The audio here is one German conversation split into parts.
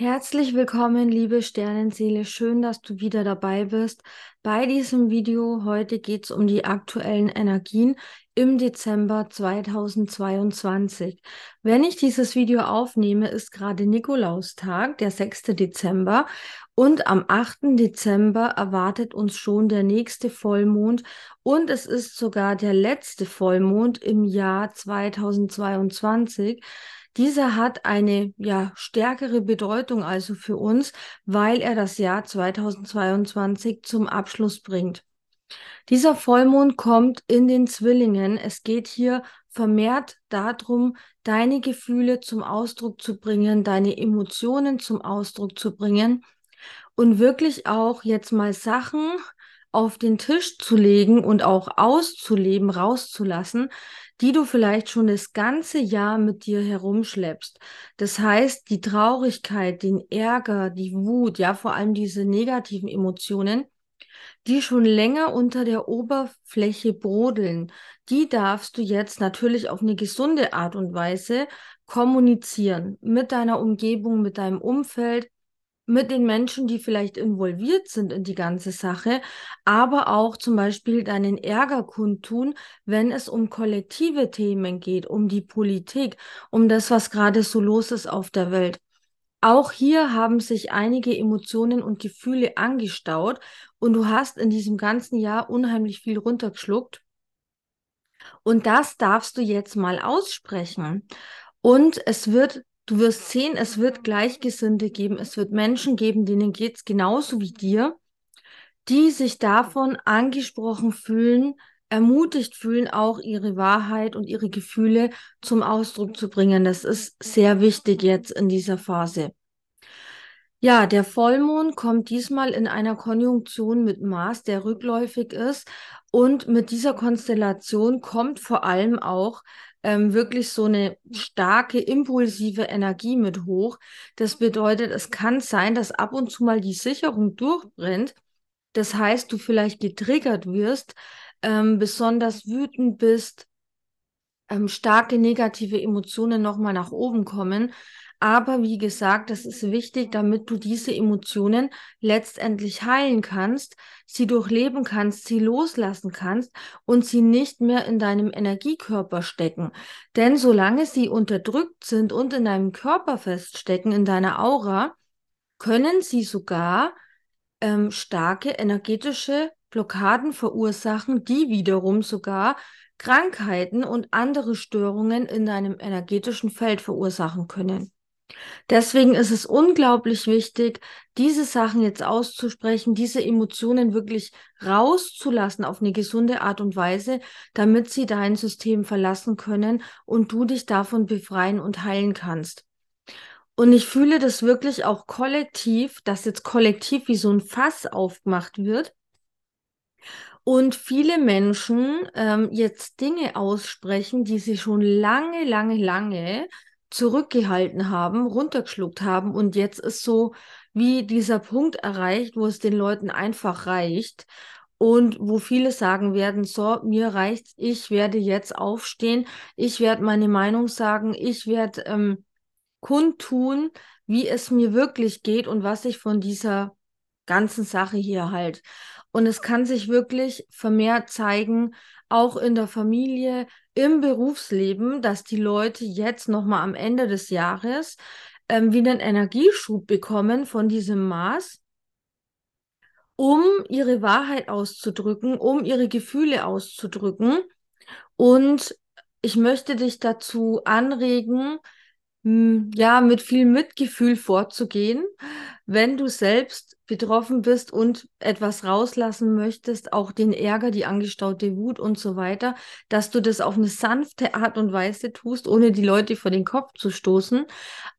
Herzlich willkommen, liebe Sternenseele. Schön, dass du wieder dabei bist. Bei diesem Video heute geht es um die aktuellen Energien im Dezember 2022. Wenn ich dieses Video aufnehme, ist gerade Nikolaustag, der 6. Dezember. Und am 8. Dezember erwartet uns schon der nächste Vollmond. Und es ist sogar der letzte Vollmond im Jahr 2022. Dieser hat eine ja stärkere Bedeutung also für uns, weil er das Jahr 2022 zum Abschluss bringt. Dieser Vollmond kommt in den Zwillingen. Es geht hier vermehrt darum, deine Gefühle zum Ausdruck zu bringen, deine Emotionen zum Ausdruck zu bringen und wirklich auch jetzt mal Sachen auf den Tisch zu legen und auch auszuleben, rauszulassen, die du vielleicht schon das ganze Jahr mit dir herumschleppst. Das heißt, die Traurigkeit, den Ärger, die Wut, ja, vor allem diese negativen Emotionen, die schon länger unter der Oberfläche brodeln, die darfst du jetzt natürlich auf eine gesunde Art und Weise kommunizieren mit deiner Umgebung, mit deinem Umfeld, mit den Menschen, die vielleicht involviert sind in die ganze Sache, aber auch zum Beispiel deinen Ärger kundtun, wenn es um kollektive Themen geht, um die Politik, um das, was gerade so los ist auf der Welt. Auch hier haben sich einige Emotionen und Gefühle angestaut und du hast in diesem ganzen Jahr unheimlich viel runtergeschluckt. Und das darfst du jetzt mal aussprechen. Und es wird Du wirst sehen, es wird Gleichgesinnte geben, es wird Menschen geben, denen geht es genauso wie dir, die sich davon angesprochen fühlen, ermutigt fühlen, auch ihre Wahrheit und ihre Gefühle zum Ausdruck zu bringen. Das ist sehr wichtig jetzt in dieser Phase. Ja, der Vollmond kommt diesmal in einer Konjunktion mit Mars, der rückläufig ist. Und mit dieser Konstellation kommt vor allem auch ähm, wirklich so eine starke, impulsive Energie mit hoch. Das bedeutet, es kann sein, dass ab und zu mal die Sicherung durchbrennt. Das heißt, du vielleicht getriggert wirst, ähm, besonders wütend bist, ähm, starke negative Emotionen nochmal nach oben kommen. Aber wie gesagt, das ist wichtig, damit du diese Emotionen letztendlich heilen kannst, sie durchleben kannst, sie loslassen kannst und sie nicht mehr in deinem Energiekörper stecken. Denn solange sie unterdrückt sind und in deinem Körper feststecken, in deiner Aura, können sie sogar ähm, starke energetische Blockaden verursachen, die wiederum sogar Krankheiten und andere Störungen in deinem energetischen Feld verursachen können. Deswegen ist es unglaublich wichtig, diese Sachen jetzt auszusprechen, diese Emotionen wirklich rauszulassen auf eine gesunde Art und Weise, damit sie dein System verlassen können und du dich davon befreien und heilen kannst. Und ich fühle das wirklich auch kollektiv, dass jetzt kollektiv wie so ein Fass aufgemacht wird und viele Menschen ähm, jetzt Dinge aussprechen, die sie schon lange, lange, lange zurückgehalten haben, runtergeschluckt haben und jetzt ist so wie dieser Punkt erreicht, wo es den Leuten einfach reicht und wo viele sagen werden, so, mir reicht's, ich werde jetzt aufstehen, ich werde meine Meinung sagen, ich werde ähm, kundtun, wie es mir wirklich geht und was ich von dieser ganzen Sache hier halt. Und es kann sich wirklich vermehrt zeigen, auch in der Familie, im Berufsleben, dass die Leute jetzt nochmal am Ende des Jahres ähm, wieder einen Energieschub bekommen von diesem Maß, um ihre Wahrheit auszudrücken, um ihre Gefühle auszudrücken. Und ich möchte dich dazu anregen, ja, mit viel Mitgefühl vorzugehen, wenn du selbst betroffen bist und etwas rauslassen möchtest, auch den Ärger, die angestaute Wut und so weiter, dass du das auf eine sanfte Art und Weise tust, ohne die Leute vor den Kopf zu stoßen,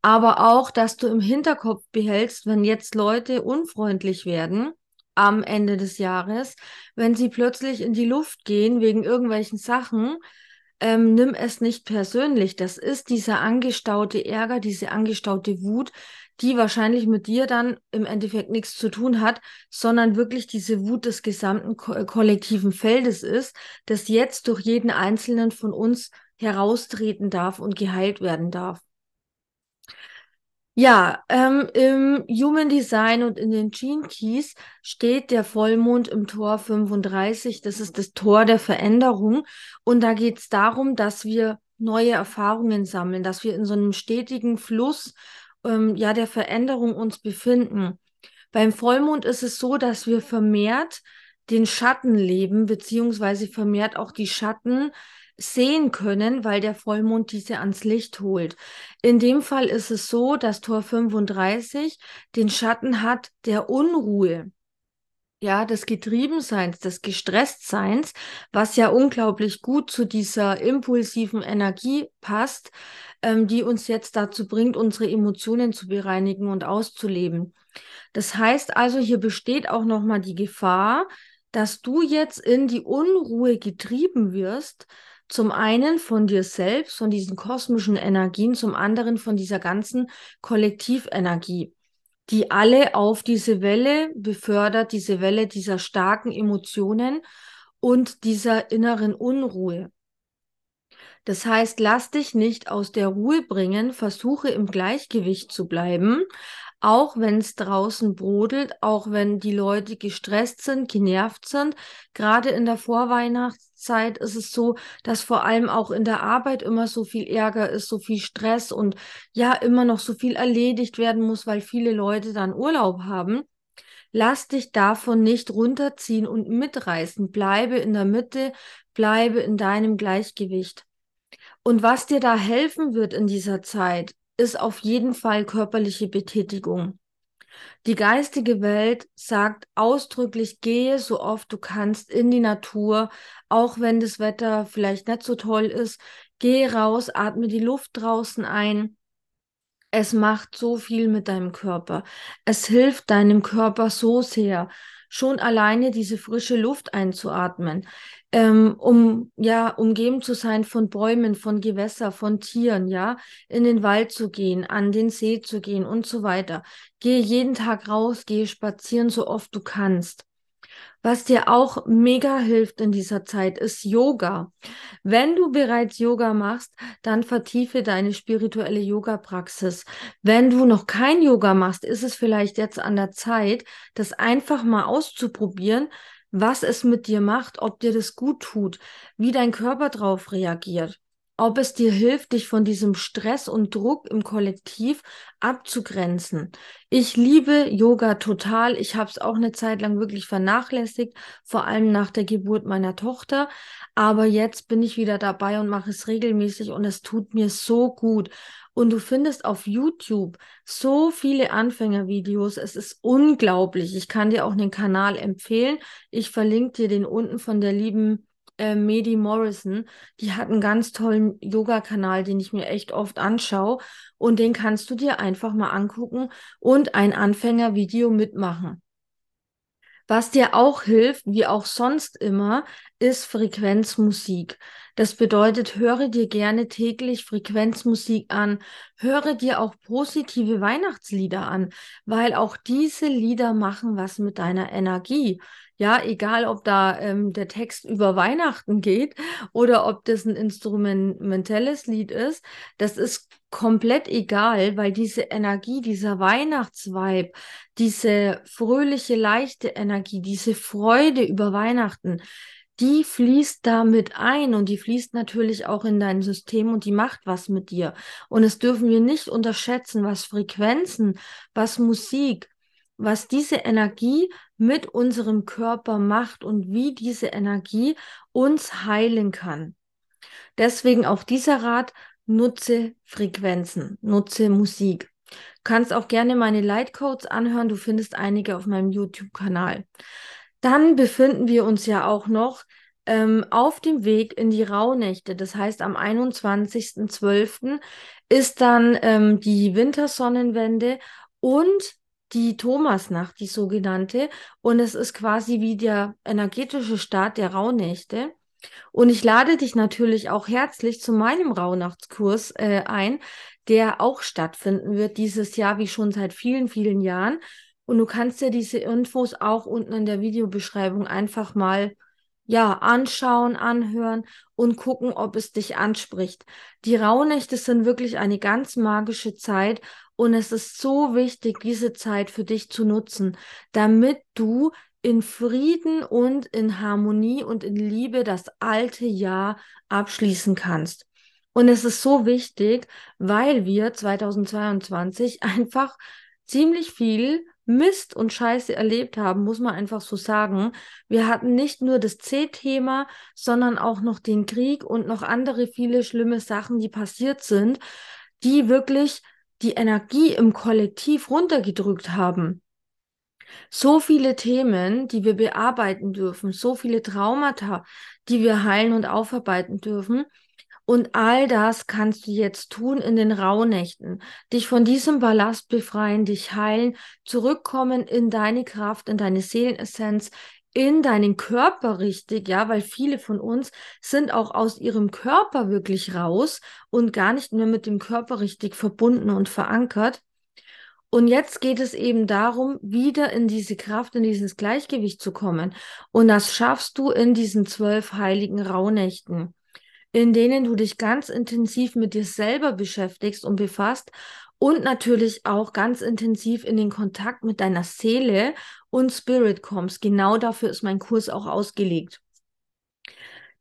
aber auch, dass du im Hinterkopf behältst, wenn jetzt Leute unfreundlich werden, am Ende des Jahres, wenn sie plötzlich in die Luft gehen wegen irgendwelchen Sachen, ähm, nimm es nicht persönlich. Das ist dieser angestaute Ärger, diese angestaute Wut, die wahrscheinlich mit dir dann im Endeffekt nichts zu tun hat, sondern wirklich diese Wut des gesamten ko äh, kollektiven Feldes ist, das jetzt durch jeden einzelnen von uns heraustreten darf und geheilt werden darf. Ja, ähm, im Human Design und in den Gene Keys steht der Vollmond im Tor 35. Das ist das Tor der Veränderung. Und da geht es darum, dass wir neue Erfahrungen sammeln, dass wir in so einem stetigen Fluss ähm, ja, der Veränderung uns befinden. Beim Vollmond ist es so, dass wir vermehrt den Schatten leben, beziehungsweise vermehrt auch die Schatten sehen können, weil der Vollmond diese ans Licht holt. In dem Fall ist es so, dass Tor 35 den Schatten hat der Unruhe. Ja, des Getriebenseins, des Gestresstseins, was ja unglaublich gut zu dieser impulsiven Energie passt, ähm, die uns jetzt dazu bringt, unsere Emotionen zu bereinigen und auszuleben. Das heißt also, hier besteht auch nochmal die Gefahr, dass du jetzt in die Unruhe getrieben wirst, zum einen von dir selbst, von diesen kosmischen Energien, zum anderen von dieser ganzen Kollektivenergie, die alle auf diese Welle befördert, diese Welle dieser starken Emotionen und dieser inneren Unruhe. Das heißt, lass dich nicht aus der Ruhe bringen, versuche im Gleichgewicht zu bleiben, auch wenn es draußen brodelt, auch wenn die Leute gestresst sind, genervt sind. Gerade in der Vorweihnachtszeit ist es so, dass vor allem auch in der Arbeit immer so viel Ärger ist, so viel Stress und ja, immer noch so viel erledigt werden muss, weil viele Leute dann Urlaub haben. Lass dich davon nicht runterziehen und mitreißen. Bleibe in der Mitte, bleibe in deinem Gleichgewicht. Und was dir da helfen wird in dieser Zeit, ist auf jeden Fall körperliche Betätigung. Die geistige Welt sagt ausdrücklich, gehe so oft du kannst in die Natur, auch wenn das Wetter vielleicht nicht so toll ist. Gehe raus, atme die Luft draußen ein. Es macht so viel mit deinem Körper. Es hilft deinem Körper so sehr schon alleine diese frische Luft einzuatmen, ähm, um ja umgeben zu sein von Bäumen, von Gewässer, von Tieren, ja, in den Wald zu gehen, an den See zu gehen und so weiter. Gehe jeden Tag raus, gehe spazieren, so oft du kannst. Was dir auch mega hilft in dieser Zeit, ist Yoga. Wenn du bereits Yoga machst, dann vertiefe deine spirituelle Yoga-Praxis. Wenn du noch kein Yoga machst, ist es vielleicht jetzt an der Zeit, das einfach mal auszuprobieren, was es mit dir macht, ob dir das gut tut, wie dein Körper drauf reagiert ob es dir hilft, dich von diesem Stress und Druck im Kollektiv abzugrenzen. Ich liebe Yoga total. Ich habe es auch eine Zeit lang wirklich vernachlässigt, vor allem nach der Geburt meiner Tochter. Aber jetzt bin ich wieder dabei und mache es regelmäßig und es tut mir so gut. Und du findest auf YouTube so viele Anfängervideos. Es ist unglaublich. Ich kann dir auch den Kanal empfehlen. Ich verlinke dir den unten von der lieben äh, Medi Morrison, die hat einen ganz tollen Yoga-Kanal, den ich mir echt oft anschaue. Und den kannst du dir einfach mal angucken und ein Anfängervideo mitmachen. Was dir auch hilft, wie auch sonst immer, ist Frequenzmusik. Das bedeutet, höre dir gerne täglich Frequenzmusik an, höre dir auch positive Weihnachtslieder an, weil auch diese Lieder machen was mit deiner Energie. Ja, egal ob da ähm, der Text über Weihnachten geht oder ob das ein instrumentelles Lied ist, das ist komplett egal, weil diese Energie, dieser Weihnachtsvibe, diese fröhliche, leichte Energie, diese Freude über Weihnachten, die fließt damit ein und die fließt natürlich auch in dein System und die macht was mit dir. Und es dürfen wir nicht unterschätzen, was Frequenzen, was Musik, was diese Energie mit unserem Körper macht und wie diese Energie uns heilen kann. Deswegen auch dieser Rat, nutze Frequenzen, nutze Musik. Kannst auch gerne meine Lightcodes anhören, du findest einige auf meinem YouTube-Kanal. Dann befinden wir uns ja auch noch ähm, auf dem Weg in die Rauhnächte. Das heißt, am 21.12. ist dann ähm, die Wintersonnenwende und die Thomasnacht, die sogenannte. Und es ist quasi wie der energetische Start der Rauhnächte. Und ich lade dich natürlich auch herzlich zu meinem Rauhnachtskurs äh, ein, der auch stattfinden wird dieses Jahr, wie schon seit vielen, vielen Jahren. Und du kannst dir diese Infos auch unten in der Videobeschreibung einfach mal ja, anschauen, anhören und gucken, ob es dich anspricht. Die Rauhnächte sind wirklich eine ganz magische Zeit und es ist so wichtig, diese Zeit für dich zu nutzen, damit du in Frieden und in Harmonie und in Liebe das alte Jahr abschließen kannst. Und es ist so wichtig, weil wir 2022 einfach ziemlich viel Mist und Scheiße erlebt haben, muss man einfach so sagen. Wir hatten nicht nur das C-Thema, sondern auch noch den Krieg und noch andere viele schlimme Sachen, die passiert sind, die wirklich die Energie im Kollektiv runtergedrückt haben. So viele Themen, die wir bearbeiten dürfen, so viele Traumata, die wir heilen und aufarbeiten dürfen. Und all das kannst du jetzt tun in den Rauhnächten. Dich von diesem Ballast befreien, dich heilen, zurückkommen in deine Kraft, in deine Seelenessenz, in deinen Körper richtig, ja, weil viele von uns sind auch aus ihrem Körper wirklich raus und gar nicht mehr mit dem Körper richtig verbunden und verankert. Und jetzt geht es eben darum, wieder in diese Kraft, in dieses Gleichgewicht zu kommen. Und das schaffst du in diesen zwölf heiligen Rauhnächten in denen du dich ganz intensiv mit dir selber beschäftigst und befasst und natürlich auch ganz intensiv in den Kontakt mit deiner Seele und Spirit kommst. Genau dafür ist mein Kurs auch ausgelegt.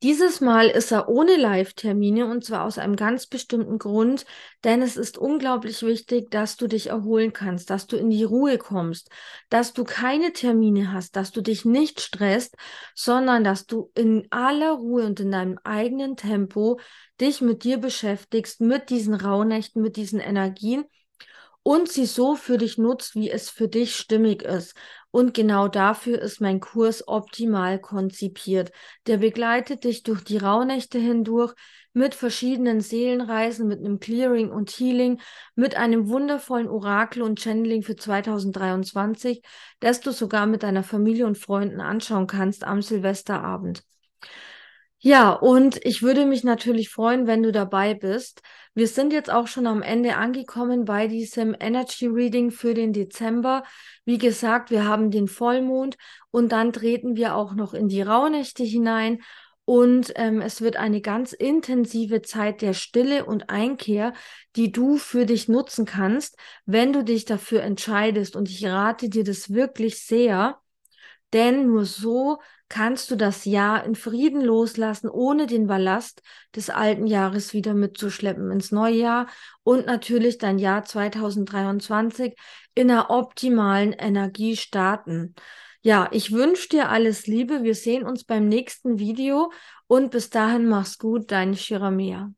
Dieses Mal ist er ohne Live-Termine und zwar aus einem ganz bestimmten Grund, denn es ist unglaublich wichtig, dass du dich erholen kannst, dass du in die Ruhe kommst, dass du keine Termine hast, dass du dich nicht stresst, sondern dass du in aller Ruhe und in deinem eigenen Tempo dich mit dir beschäftigst, mit diesen Rauhnächten, mit diesen Energien und sie so für dich nutzt, wie es für dich stimmig ist. Und genau dafür ist mein Kurs optimal konzipiert. Der begleitet dich durch die Rauhnächte hindurch mit verschiedenen Seelenreisen, mit einem Clearing und Healing, mit einem wundervollen Orakel und Channeling für 2023, das du sogar mit deiner Familie und Freunden anschauen kannst am Silvesterabend. Ja, und ich würde mich natürlich freuen, wenn du dabei bist. Wir sind jetzt auch schon am Ende angekommen bei diesem Energy Reading für den Dezember. Wie gesagt, wir haben den Vollmond und dann treten wir auch noch in die Rauhnächte hinein. Und ähm, es wird eine ganz intensive Zeit der Stille und Einkehr, die du für dich nutzen kannst, wenn du dich dafür entscheidest. Und ich rate dir das wirklich sehr, denn nur so kannst du das Jahr in Frieden loslassen, ohne den Ballast des alten Jahres wieder mitzuschleppen ins neue Jahr und natürlich dein Jahr 2023 in einer optimalen Energie starten. Ja, ich wünsche dir alles Liebe. Wir sehen uns beim nächsten Video und bis dahin mach's gut, deine Shiramea.